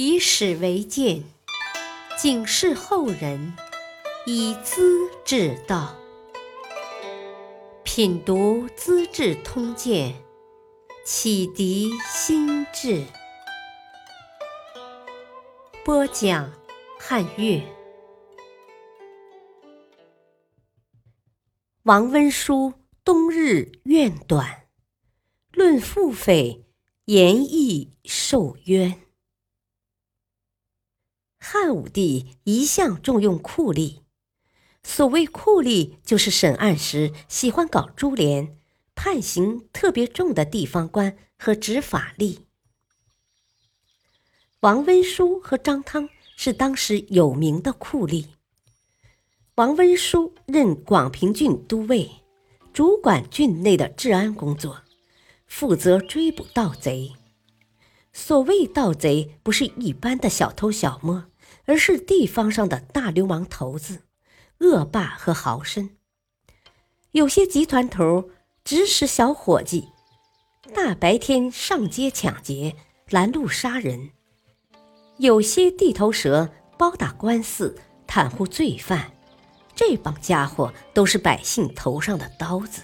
以史为鉴，警示后人，以资治道。品读《资治通鉴》，启迪心智。播讲汉乐。王温书冬日怨短，论腹诽，言义受冤。汉武帝一向重用酷吏，所谓酷吏，就是审案时喜欢搞株连、判刑特别重的地方官和执法吏。王温书和张汤是当时有名的酷吏。王温书任广平郡都尉，主管郡内的治安工作，负责追捕盗贼。所谓盗贼，不是一般的小偷小摸。而是地方上的大流氓头子、恶霸和豪绅。有些集团头指使小伙计，大白天上街抢劫、拦路杀人；有些地头蛇包打官司、袒护罪犯。这帮家伙都是百姓头上的刀子。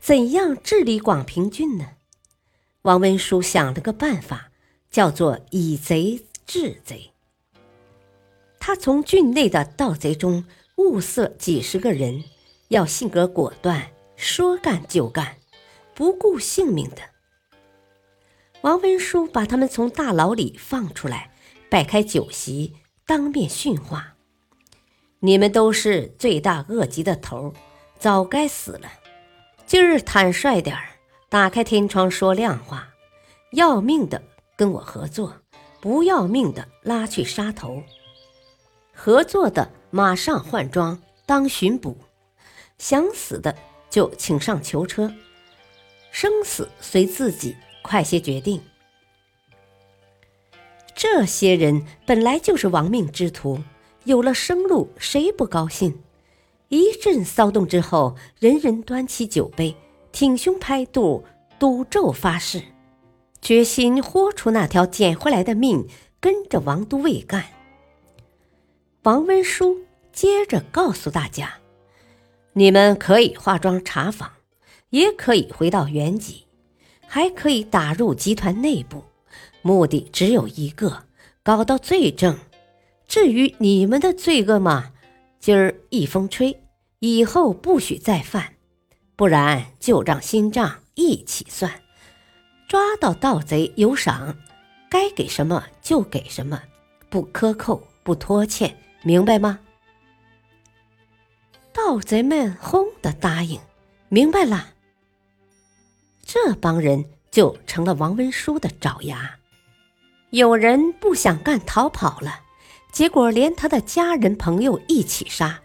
怎样治理广平郡呢？王文书想了个办法，叫做以贼。治贼，他从郡内的盗贼中物色几十个人，要性格果断，说干就干，不顾性命的。王文书把他们从大牢里放出来，摆开酒席，当面训话：“你们都是罪大恶极的头，早该死了。今儿坦率点儿，打开天窗说亮话，要命的跟我合作。”不要命的拉去杀头，合作的马上换装当巡捕，想死的就请上囚车，生死随自己，快些决定。这些人本来就是亡命之徒，有了生路，谁不高兴？一阵骚动之后，人人端起酒杯，挺胸拍肚，赌咒发誓。决心豁出那条捡回来的命，跟着王都尉干。王文书接着告诉大家：“你们可以化妆查访，也可以回到原籍，还可以打入集团内部，目的只有一个：搞到罪证。至于你们的罪恶嘛，今儿一风吹，以后不许再犯，不然旧账新账一起算。”抓到盗贼有赏，该给什么就给什么，不克扣，不拖欠，明白吗？盗贼们轰的答应，明白了。这帮人就成了王文书的爪牙。有人不想干，逃跑了，结果连他的家人朋友一起杀，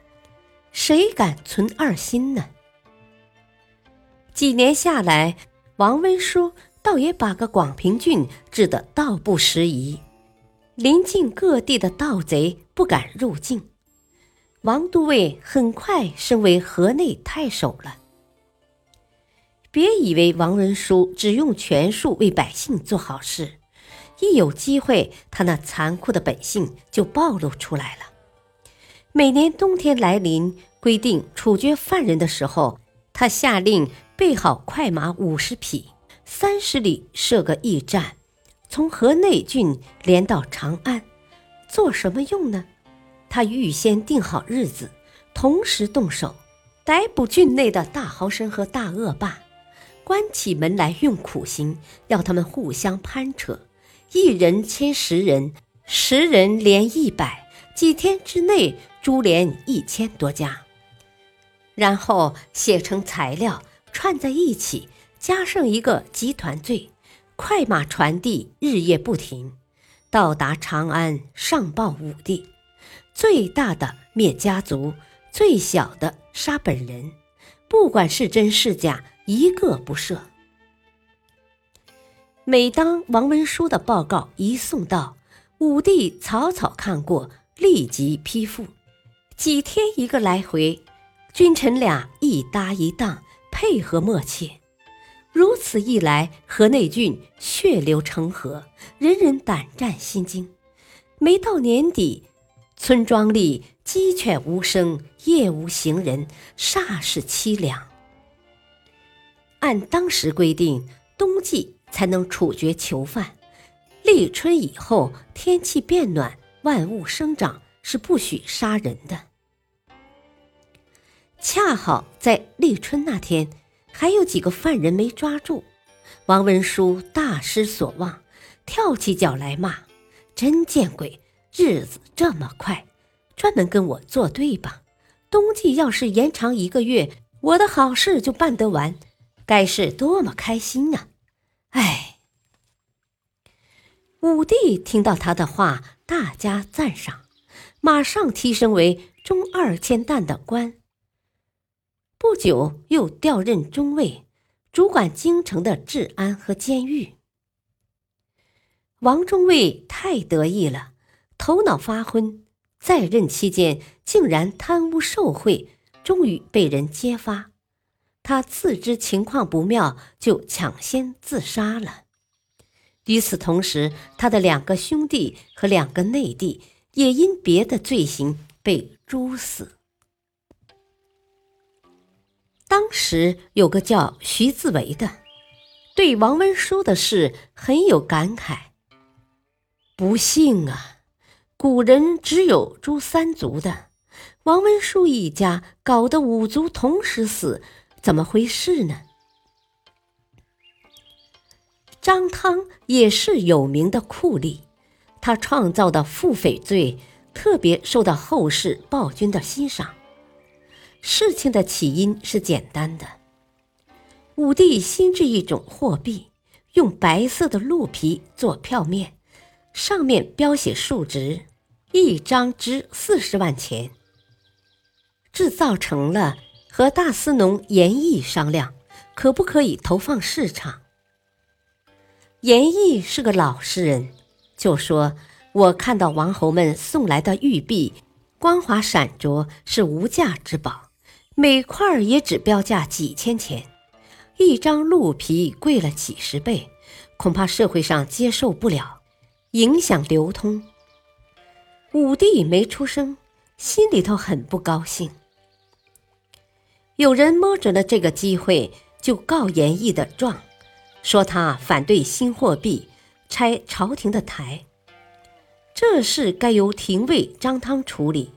谁敢存二心呢？几年下来，王文书。倒也把个广平郡治得道不拾遗，临近各地的盗贼不敢入境。王都尉很快升为河内太守了。别以为王文书只用权术为百姓做好事，一有机会，他那残酷的本性就暴露出来了。每年冬天来临，规定处决犯人的时候，他下令备好快马五十匹。三十里设个驿站，从河内郡连到长安，做什么用呢？他预先定好日子，同时动手，逮捕郡内的大豪绅和大恶霸，关起门来用苦刑，要他们互相攀扯，一人牵十人，十人连一百，几天之内株连一千多家，然后写成材料串在一起。加上一个集团罪，快马传递，日夜不停，到达长安上报武帝。最大的灭家族，最小的杀本人，不管是真是假，一个不赦。每当王文书的报告一送到，武帝草草看过，立即批复。几天一个来回，君臣俩一搭一档，配合默契。如此一来，河内郡血流成河，人人胆战心惊。没到年底，村庄里鸡犬无声，夜无行人，煞是凄凉。按当时规定，冬季才能处决囚犯，立春以后天气变暖，万物生长，是不许杀人的。恰好在立春那天，还有几个犯人没抓住，王文书大失所望，跳起脚来骂。真见鬼！日子这么快，专门跟我作对吧？冬季要是延长一个月，我的好事就办得完，该是多么开心啊！哎，武帝听到他的话，大加赞赏，马上提升为中二千担的官。不久又调任中尉，主管京城的治安和监狱。王中尉太得意了，头脑发昏，在任期间竟然贪污受贿，终于被人揭发。他自知情况不妙，就抢先自杀了。与此同时，他的两个兄弟和两个内弟也因别的罪行被诛死。当时有个叫徐自为的，对王文书的事很有感慨。不幸啊，古人只有诛三族的，王文书一家搞得五族同时死，怎么回事呢？张汤也是有名的酷吏，他创造的腹匪罪特别受到后世暴君的欣赏。事情的起因是简单的，武帝新制一种货币，用白色的鹿皮做票面。上面标写数值，一张值四十万钱。制造成了，和大司农严毅商量，可不可以投放市场。严毅是个老实人，就说：“我看到王侯们送来的玉璧，光滑闪着，是无价之宝，每块也只标价几千钱，一张鹿皮贵了几十倍，恐怕社会上接受不了。”影响流通。武帝没出声，心里头很不高兴。有人摸准了这个机会，就告严毅的状，说他反对新货币，拆朝廷的台。这事该由廷尉张汤处理。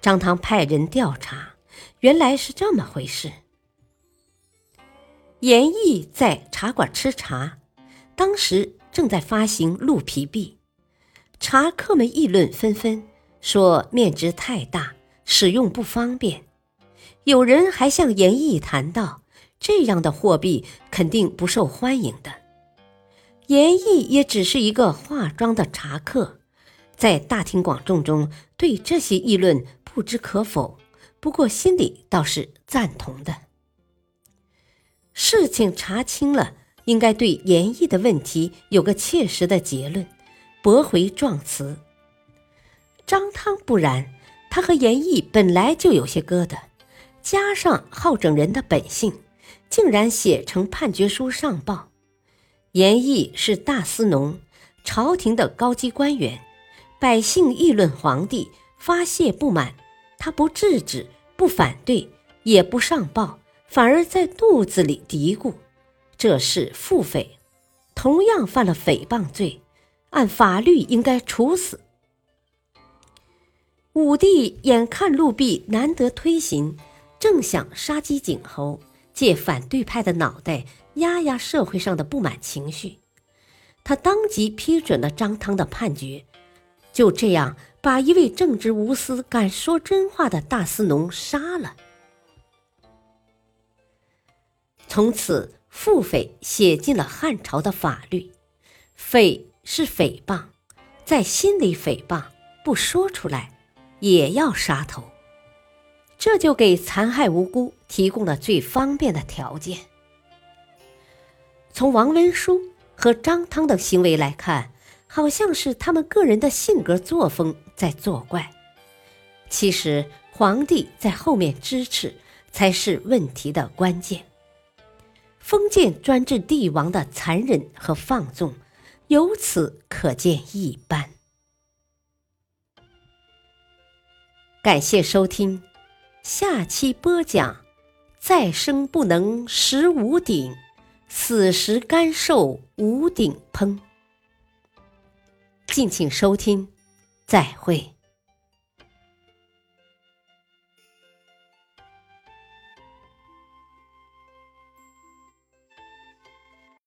张汤派人调查，原来是这么回事。严毅在茶馆吃茶，当时。正在发行鹿皮币，茶客们议论纷纷，说面值太大，使用不方便。有人还向严毅谈到，这样的货币肯定不受欢迎的。严毅也只是一个化妆的茶客，在大庭广众中对这些议论不知可否，不过心里倒是赞同的。事情查清了。应该对严毅的问题有个切实的结论，驳回状词。张汤不然，他和严毅本来就有些疙瘩，加上好整人的本性，竟然写成判决书上报。严毅是大司农，朝廷的高级官员，百姓议论皇帝，发泄不满，他不制止，不反对，也不上报，反而在肚子里嘀咕。这是腹诽，同样犯了诽谤罪，按法律应该处死。武帝眼看陆弼难得推行，正想杀鸡儆猴，借反对派的脑袋压压社会上的不满情绪，他当即批准了张汤的判决，就这样把一位正直无私、敢说真话的大司农杀了。从此。腹诽写进了汉朝的法律，诽是诽谤，在心里诽谤，不说出来也要杀头。这就给残害无辜提供了最方便的条件。从王文书和张汤的行为来看，好像是他们个人的性格作风在作怪，其实皇帝在后面支持才是问题的关键。封建专制帝王的残忍和放纵，由此可见一斑。感谢收听，下期播讲：再生不能食无顶，死时甘受无顶烹。敬请收听，再会。